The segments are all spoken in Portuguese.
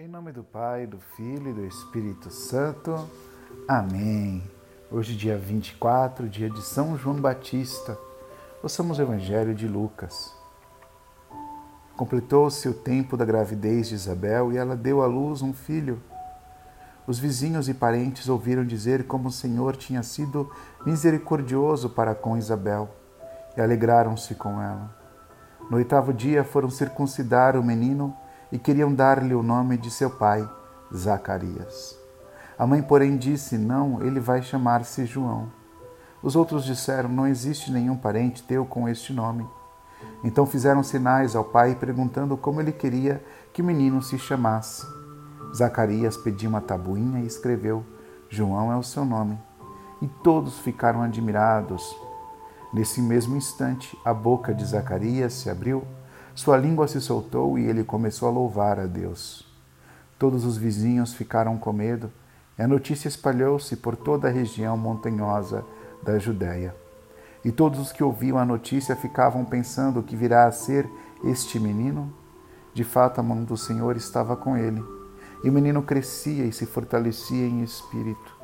Em nome do Pai, do Filho e do Espírito Santo. Amém. Hoje, dia 24, dia de São João Batista. Ouçamos o Evangelho de Lucas. Completou-se o tempo da gravidez de Isabel e ela deu à luz um filho. Os vizinhos e parentes ouviram dizer como o Senhor tinha sido misericordioso para com Isabel e alegraram-se com ela. No oitavo dia foram circuncidar o menino e queriam dar-lhe o nome de seu pai, Zacarias. A mãe, porém, disse: Não, ele vai chamar-se João. Os outros disseram: Não existe nenhum parente teu com este nome. Então fizeram sinais ao pai, perguntando como ele queria que o menino se chamasse. Zacarias pediu uma tabuinha e escreveu: João é o seu nome. E todos ficaram admirados. Nesse mesmo instante, a boca de Zacarias se abriu sua língua se soltou e ele começou a louvar a Deus. Todos os vizinhos ficaram com medo e a notícia espalhou-se por toda a região montanhosa da Judéia. E todos os que ouviam a notícia ficavam pensando o que virá a ser este menino. De fato, a mão do Senhor estava com ele. E o menino crescia e se fortalecia em espírito.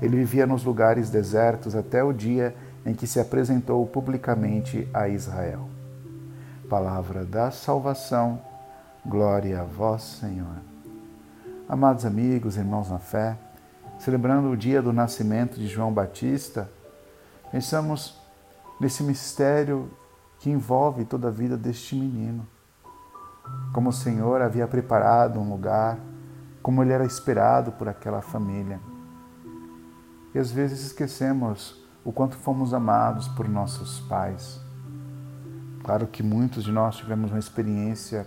Ele vivia nos lugares desertos até o dia em que se apresentou publicamente a Israel palavra da salvação. Glória a vós, Senhor. Amados amigos, irmãos na fé, celebrando o dia do nascimento de João Batista, pensamos nesse mistério que envolve toda a vida deste menino. Como o Senhor havia preparado um lugar, como ele era esperado por aquela família. E às vezes esquecemos o quanto fomos amados por nossos pais Claro que muitos de nós tivemos uma experiência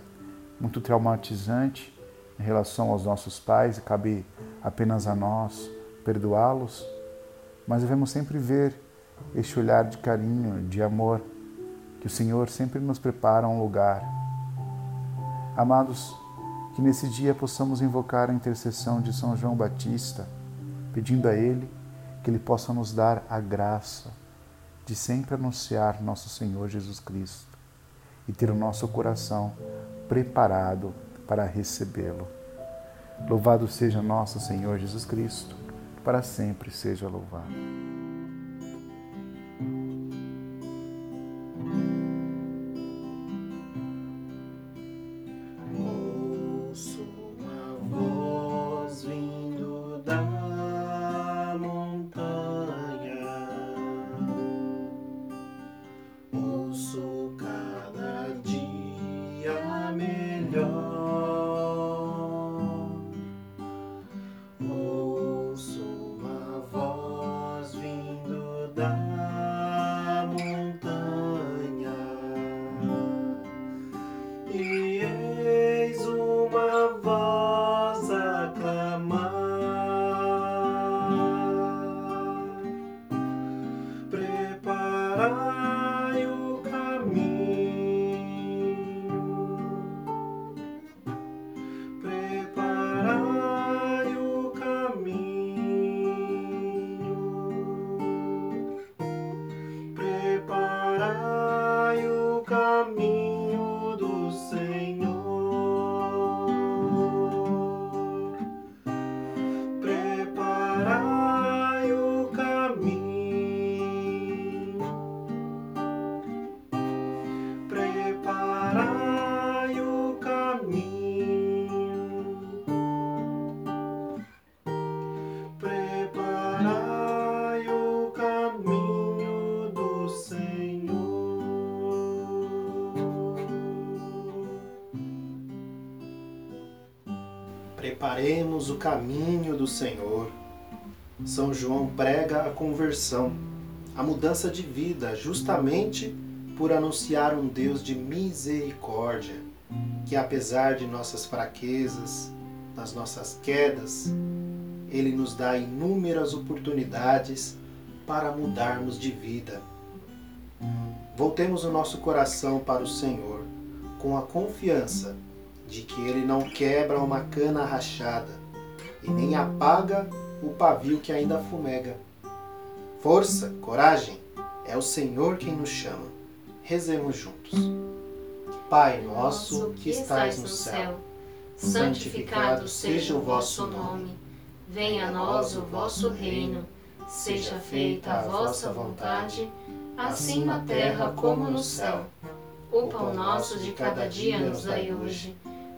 muito traumatizante em relação aos nossos pais e cabe apenas a nós perdoá-los, mas devemos sempre ver este olhar de carinho, de amor, que o Senhor sempre nos prepara um lugar. Amados, que nesse dia possamos invocar a intercessão de São João Batista, pedindo a Ele que Ele possa nos dar a graça de sempre anunciar nosso Senhor Jesus Cristo e ter o nosso coração preparado para recebê-lo. Louvado seja nosso Senhor Jesus Cristo, para sempre seja louvado. Preparemos o caminho do Senhor. São João prega a conversão, a mudança de vida, justamente por anunciar um Deus de misericórdia, que apesar de nossas fraquezas, das nossas quedas, Ele nos dá inúmeras oportunidades para mudarmos de vida. Voltemos o nosso coração para o Senhor com a confiança de que ele não quebra uma cana rachada e nem apaga o pavio que ainda fumega. Força, coragem, é o Senhor quem nos chama. Rezemos juntos. Pai nosso que estais no céu, santificado seja o vosso nome. Venha a nós o vosso reino. Seja feita a vossa vontade, assim na terra como no céu. O pão nosso de cada dia nos dai hoje.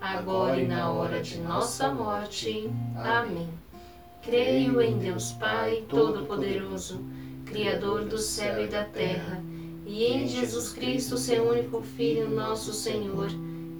agora e na hora de nossa morte. Amém. Creio em Deus Pai Todo-Poderoso, Criador do céu e da terra, e em Jesus Cristo, seu único Filho, nosso Senhor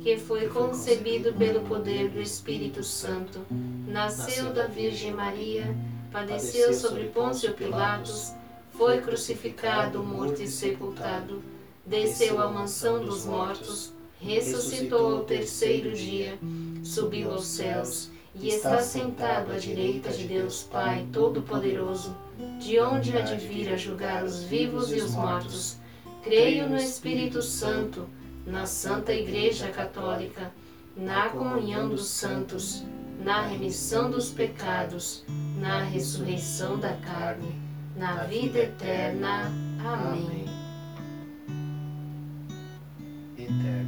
que foi concebido pelo poder do Espírito Santo, nasceu da Virgem Maria, padeceu sobre Pôncio Pilatos, foi crucificado, morto e sepultado, desceu à mansão dos mortos, ressuscitou ao terceiro dia, subiu aos céus e está sentado à direita de Deus Pai Todo-Poderoso, de onde há de vir a julgar os vivos e os mortos. Creio no Espírito Santo na Santa Igreja Católica, na comunhão dos santos, na remissão dos pecados, na ressurreição da carne, na vida eterna. Amém. Eterno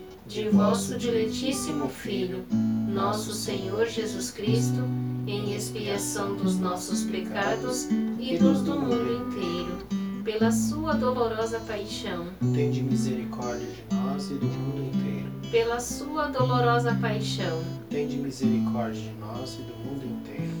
de vosso diletíssimo Filho, nosso Senhor Jesus Cristo, em expiação dos nossos pecados e dos do mundo inteiro, pela sua dolorosa paixão, tende misericórdia de nós e do mundo inteiro. pela sua dolorosa paixão, Tende misericórdia de nós e do mundo inteiro.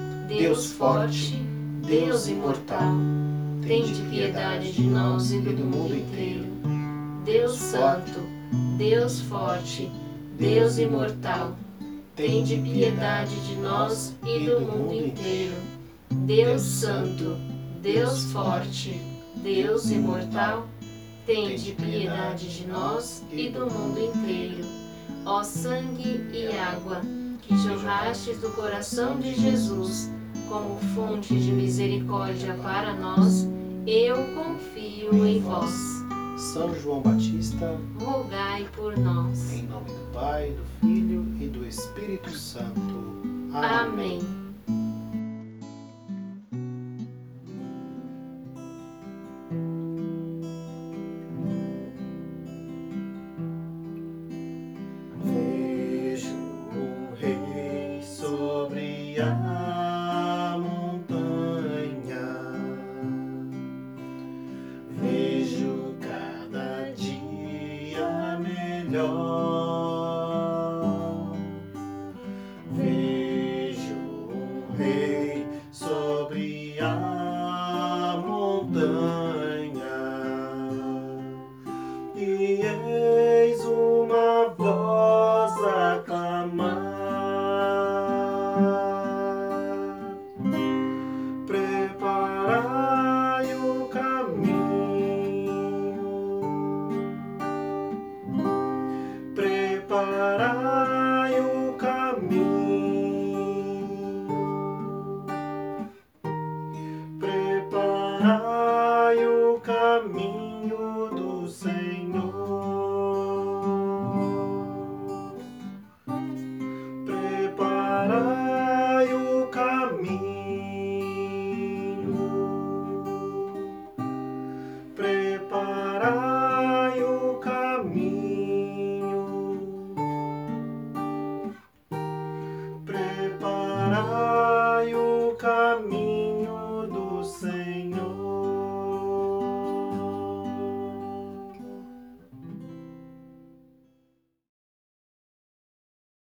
Deus forte, Deus imortal, tende piedade de nós e do mundo inteiro. Deus santo, Deus forte, Deus imortal, tende piedade de nós e do mundo inteiro. Deus santo, Deus forte, Deus imortal, tende piedade de nós e do mundo inteiro. Ó sangue e água, que jorrastes do coração de Jesus, como fonte de misericórdia para nós, eu confio em vós. São João Batista, Rogai por nós. em nome do Pai, do Filho e do Espírito Santo. Amém. Vejo